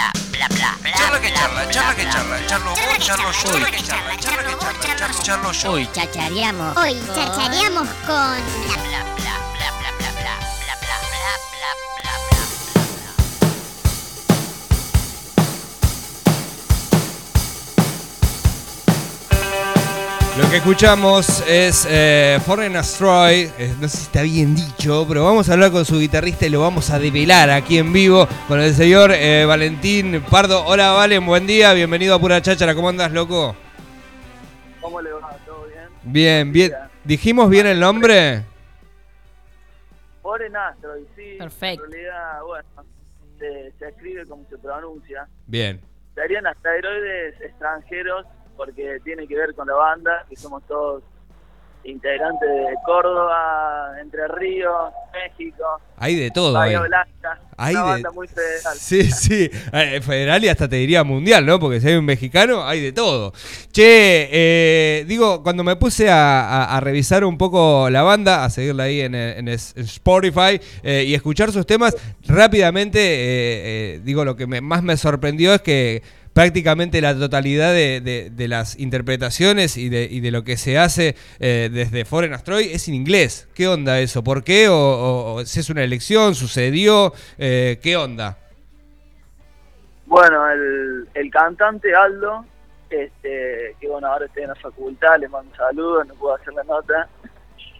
bla, bla, bla, bla. Charla que charla, charla que charla, charlo vos, charlo yo, charla que charla, charla que charla, charlo, yo. Hoy chachareamos. Hoy chachareamos con bla, bla, bla, Lo que escuchamos es eh, Foreign Astroid, eh, no sé si está bien dicho, pero vamos a hablar con su guitarrista y lo vamos a develar aquí en vivo con el señor eh, Valentín Pardo. Hola Valen, buen día, bienvenido a Pura Cháchara, ¿cómo andas loco? ¿Cómo le va? ¿Todo bien? Bien, bien. ¿Dijimos bien el nombre? Foreign Asteroid, sí. Perfecto. En realidad, bueno, se, se escribe como se pronuncia. Bien. Serían asteroides extranjeros porque tiene que ver con la banda, que somos todos integrantes de Córdoba, Entre Ríos, México, Hay de todo. Bahía eh. Blanca. Hay una de- banda muy federal. Sí, sí, Eh, federal y hasta te diría mundial, ¿no? Porque si hay un mexicano, hay de todo. Che, eh, digo, cuando me puse a, a- a revisar un poco la banda, a seguirla ahí en, en Spotify eh, y escuchar sus temas, rápidamente, eh, eh, digo, lo que me- más me sorprendió es que prácticamente la totalidad de, de- las interpretaciones y de, y de lo que se hace eh, desde Foreign Astroid es en inglés. ¿Qué onda eso? ¿Por qué? ¿O, si es una elección? ¿Sucedió? Eh, ¿Qué onda? Bueno, el, el cantante Aldo, este, que bueno, ahora está en la facultad, le mando un saludo, no puedo hacer la nota.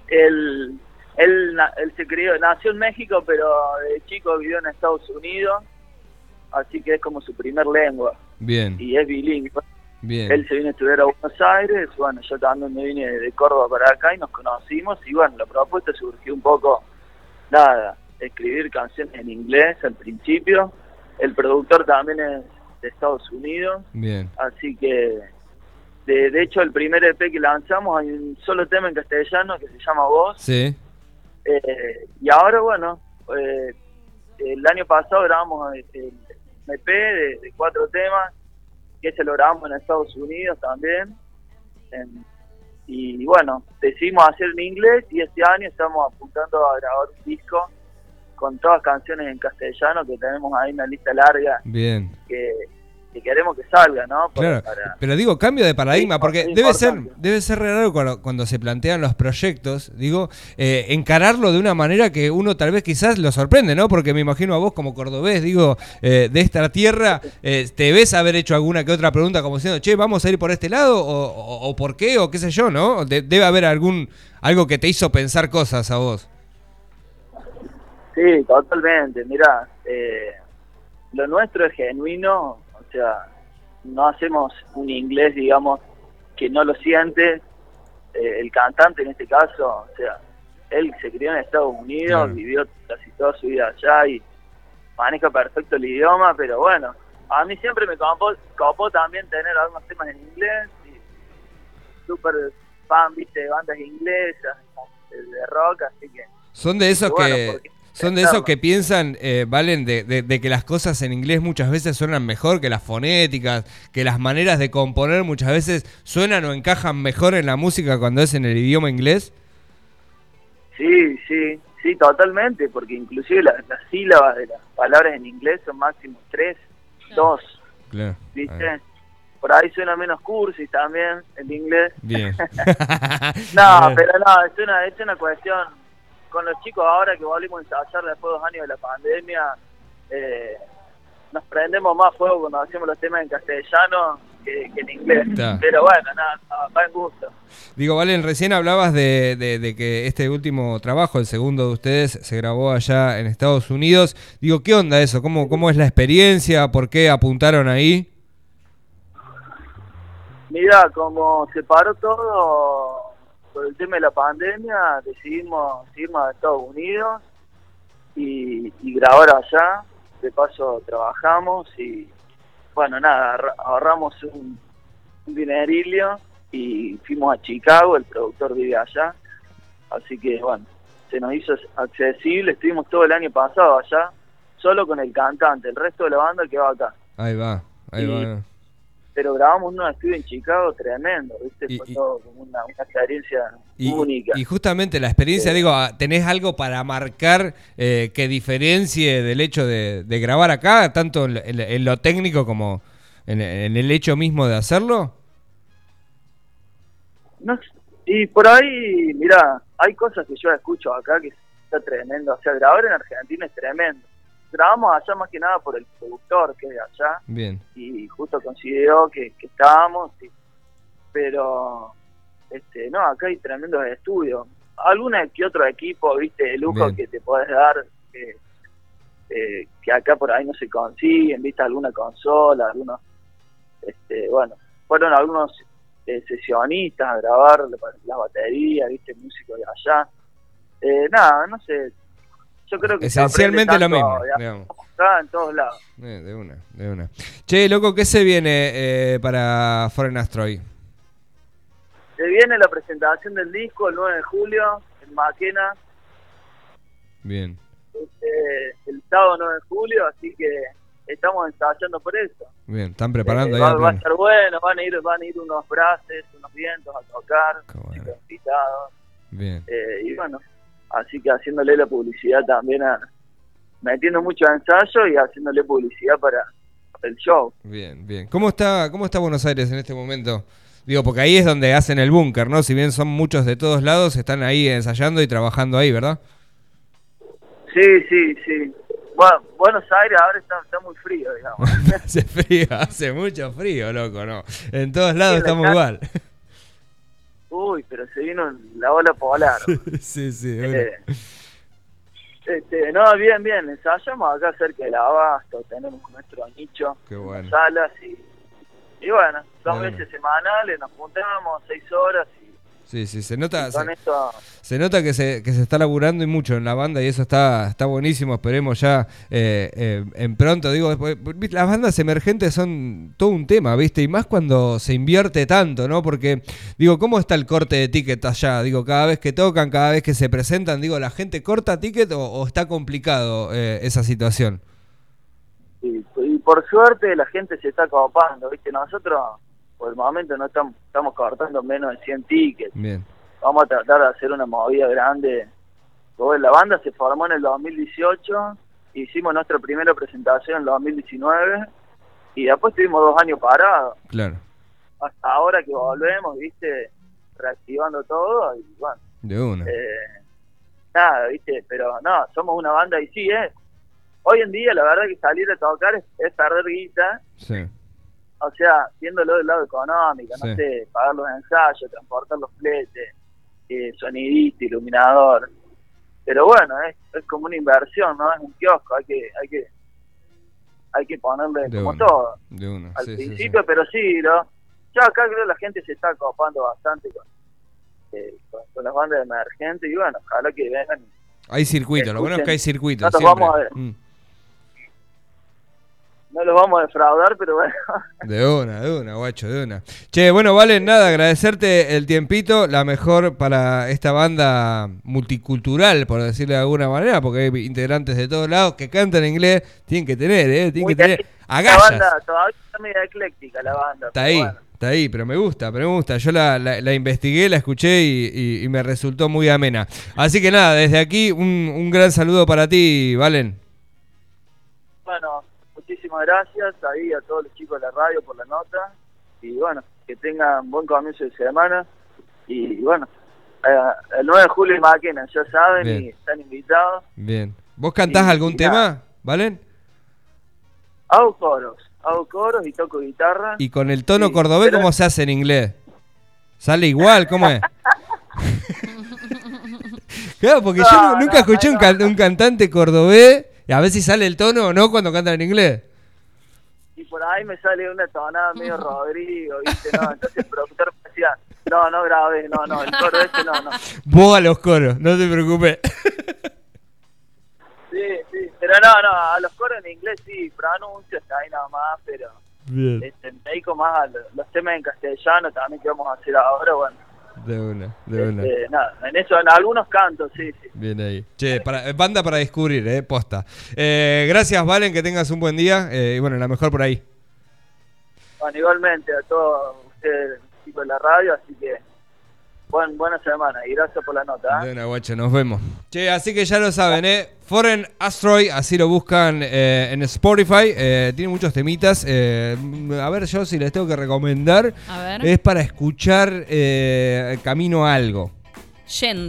Él, él, él se crió, nació en México, pero de chico vivió en Estados Unidos, así que es como su primer lengua Bien, y es bilingüe. bien. Él se vino a estudiar a Buenos Aires, bueno, yo también me vine de Córdoba para acá y nos conocimos. Y bueno, la propuesta surgió un poco, nada, escribir canciones en inglés al principio. El productor también es de Estados Unidos, Bien, así que de, de hecho el primer EP que lanzamos hay un solo tema en castellano que se llama Voz. Sí, eh, y ahora bueno, eh, el año pasado grabamos el, el EP de, de cuatro temas que se lo grabamos en Estados Unidos también. En- y bueno, decidimos hacer en inglés y este año estamos apuntando a grabar un disco con todas canciones en castellano que tenemos ahí una lista larga bien. que, que queremos que salga, ¿no? Claro, para- pero digo, cambio de paradigma, Sí, porque debe ser, debe ser raro cuando, cuando se plantean los proyectos, digo, eh, encararlo de una manera que uno tal vez quizás lo sorprende, ¿no? Porque me imagino a vos como cordobés, digo, eh, de esta tierra, eh, ¿te ves haber hecho alguna que otra pregunta como diciendo, che, vamos a ir por este lado? ¿O, o- o por qué? ¿O qué sé yo, no? De- debe haber algún, algo que te hizo pensar cosas a vos. Sí, totalmente. Mira, eh, lo nuestro es genuino, o sea, no hacemos un inglés, digamos, que no lo siente. Eh, el cantante en este caso, o sea, él se crió en Estados Unidos, Claro. vivió casi toda su vida allá y maneja perfecto el idioma, pero bueno, a mí siempre me copó, copó también tener algunos temas en inglés y súper fan, viste, de bandas inglesas, de, de rock, así que... Son de esos Bueno, que porque- son de esos que piensan, eh, Valen, de, de- de que las cosas en inglés muchas veces suenan mejor que las fonéticas, que las maneras de componer muchas veces suenan o encajan mejor en la música cuando es en el idioma inglés. Sí, sí, sí, totalmente, porque inclusive las, las sílabas de las palabras en inglés son máximo tres, dos, Claro. ¿viste? Por ahí suena menos cursis también el inglés. Bien. No, Bien. pero no, es una, es una cuestión, con los chicos ahora que volvimos a ensayar después de dos años de la pandemia, eh, nos prendemos más fuego cuando hacemos los temas en castellano que, que en inglés. Está. Pero bueno, nada, va en gusto. Digo, Valen, recién hablabas de, de- de que este último trabajo, el segundo de ustedes, se grabó allá en Estados Unidos. Digo, ¿qué onda eso? ¿Cómo, cómo es la experiencia? ¿Por qué apuntaron ahí? Mira, como se paró todo por el tema de la pandemia, decidimos irnos a Estados Unidos y, y grabar allá. De paso trabajamos y, bueno, nada, ahorra- ahorramos un, un dinerillo y fuimos a Chicago, el productor vive allá. Así que, bueno, se nos hizo accesible. Estuvimos todo el año pasado allá, solo con el cantante. El resto de la banda quedó acá. Ahí va, ahí Y- va. Pero grabamos un estudio en Chicago tremendo, ¿viste? Y- Fue y- todo como una, una experiencia Y, única. y justamente la experiencia, Sí. digo, ah, ¿tenés algo para marcar eh, que diferencie del hecho de, de grabar acá, tanto en, lo- en lo- en lo técnico como en, en el hecho mismo de hacerlo? No y por ahí, mira, hay cosas que yo escucho acá que está tremendo. O sea, grabar en Argentina es tremendo. Grabamos allá más que nada por el productor que es de allá Bien, y justo consideró que, que estábamos, pero este no, acá hay tremendos estudios. Alguna que otro equipo, viste, de lujo Bien. que te podés dar, que, eh, que acá por ahí no se consiguen, viste, alguna consola, algunos, este, bueno, fueron algunos eh, sesionistas a grabar la, la batería, viste, músicos de allá. Eh, nada, no sé, yo creo que esencialmente lo mismo. digamos, acá en todos lados. Eh, de una, de una. Che, loco, ¿qué se viene eh, para Foreign Astroy? Se viene la presentación del disco el 9 de julio en Maquena, Bien, este, el sábado 9 de julio, así que estamos ensayando por eso. bien, están preparando Eh, ahí va, a va a pleno. estar bueno, van a ir van a ir unos braces, unos vientos a tocar, bueno. invitados, Bien, eh, y bueno, así que haciéndole la publicidad también a metiendo mucho ensayo y haciéndole publicidad para el show. bien, bien. ¿Cómo está, ¿Cómo está Buenos Aires en este momento? Digo, porque ahí es donde hacen el búnker, ¿no? Si bien son muchos de todos lados, están ahí ensayando y trabajando ahí, ¿verdad? Sí, sí, sí. Bueno, Buenos Aires ahora está, está muy frío, digamos. hace frío, hace mucho frío, loco, ¿no? En todos lados Sí, estamos igual. Uy, pero se vino la ola polar. sí, sí, bueno. Eh, este, no, bien, bien, ensayamos acá cerca del abasto, tenemos nuestro nicho, Qué en bueno. salas y, y bueno, dos Bueno. veces semanales, nos juntamos seis horas y, Sí, sí, se nota, se, esto, se nota que se, que se está laburando y mucho en la banda y eso está, está buenísimo. Esperemos ya eh, eh, en pronto. Digo, después, las bandas emergentes son todo un tema, ¿viste? Y más cuando se invierte tanto, ¿no? Porque, digo, ¿cómo está el corte de ticket allá? Digo, cada vez que tocan, cada vez que se presentan, digo, ¿la gente corta ticket o, o está complicado eh, esa situación? y, y por suerte la gente se está copando, ¿viste? Nosotros por el momento no estamos, estamos cortando menos de 100 tickets, Bien, vamos a tratar de hacer una movida grande. Pues la banda se formó en el 2018, hicimos nuestra primera presentación en el 2019 y después tuvimos dos años parados. claro, Hasta ahora que volvemos, viste, reactivando todo y bueno, de una. eh, nada, viste, pero no, somos una banda y sí, eh. Hoy en día la verdad que salir a tocar es, es perder guita, Sí, o sea, viéndolo del lado económico, no sé, pagar los ensayos, transportar los fletes, eh, sonidista, iluminador. Pero bueno, es, es como una inversión, ¿no? Es un kiosco, hay que hay que hay que ponerle De como todo de al sí, sí, sí. principio, pero sí, ¿no? Yo acá creo que la gente se está copando bastante con, eh, con, con las bandas emergentes y bueno, ojalá que vengan. Hay circuito, lo bueno es que hay circuito. No nos siempre. vamos a ver. Mm. No los vamos a defraudar, pero bueno, De una, de una, guacho, de una. Che, bueno, vale, nada, agradecerte el tiempito, la mejor para esta banda multicultural, por decirlo de alguna manera, porque hay integrantes de todos lados que cantan en inglés, tienen que tener, ¿eh? Tienen Muy que tener bien. la agallas. banda todavía está media ecléctica la banda. Está ahí, bueno. está ahí, pero me gusta, pero me gusta. Yo la, la- la investigué, la escuché y, y- y me resultó muy amena. Así que nada, desde aquí un, un gran saludo para ti, Valen. Muchísimas gracias ahí a todos los chicos de la radio por la nota y bueno, que tengan buen comienzo de semana y bueno, eh, el 9 de julio en Maquena, ya saben Bien. y están invitados. Bien. ¿Vos cantás Y- algún y tema. Valen? Hago coros, hago coros y toco guitarra. Y con el tono Sí, cordobés, pero- ¿cómo se hace en inglés? ¿Sale igual? ¿Cómo es? claro, porque yo No, nunca no, escuché un, can- un cantante cordobés y a ver si sale el tono o no cuando cantan en inglés. Por ahí me sale una tonada medio Rodrigo, ¿viste? No, entonces el productor me decía, no, no grabes, no, no, el coro ese no, no. Vos a los coros, no te preocupes. Sí, sí, pero no, no, a los coros en inglés sí, pronuncios está ahí nada más, pero Bien. este, me dedico más a lo- los temas en castellano también que vamos a hacer ahora, bueno. De una, de una. Este, nada, en eso, en algunos cantos, sí, sí. Bien ahí. Che, para, eh, banda para descubrir, eh, posta. Eh, gracias, Valen, que tengas un buen día. eh, y bueno, la mejor por ahí. Bueno, igualmente a todos ustedes, chicos de la radio, así que buen, buena semana y gracias por la nota. ¿eh? De una guacha, nos vemos. Che, así que ya lo saben, ¿eh? Foreign Asteroid, así lo buscan eh, en Spotify. eh, tiene muchos temitas. eh, a ver, yo si les tengo que recomendar, A ver. es para escuchar Camino a algo. Yendo.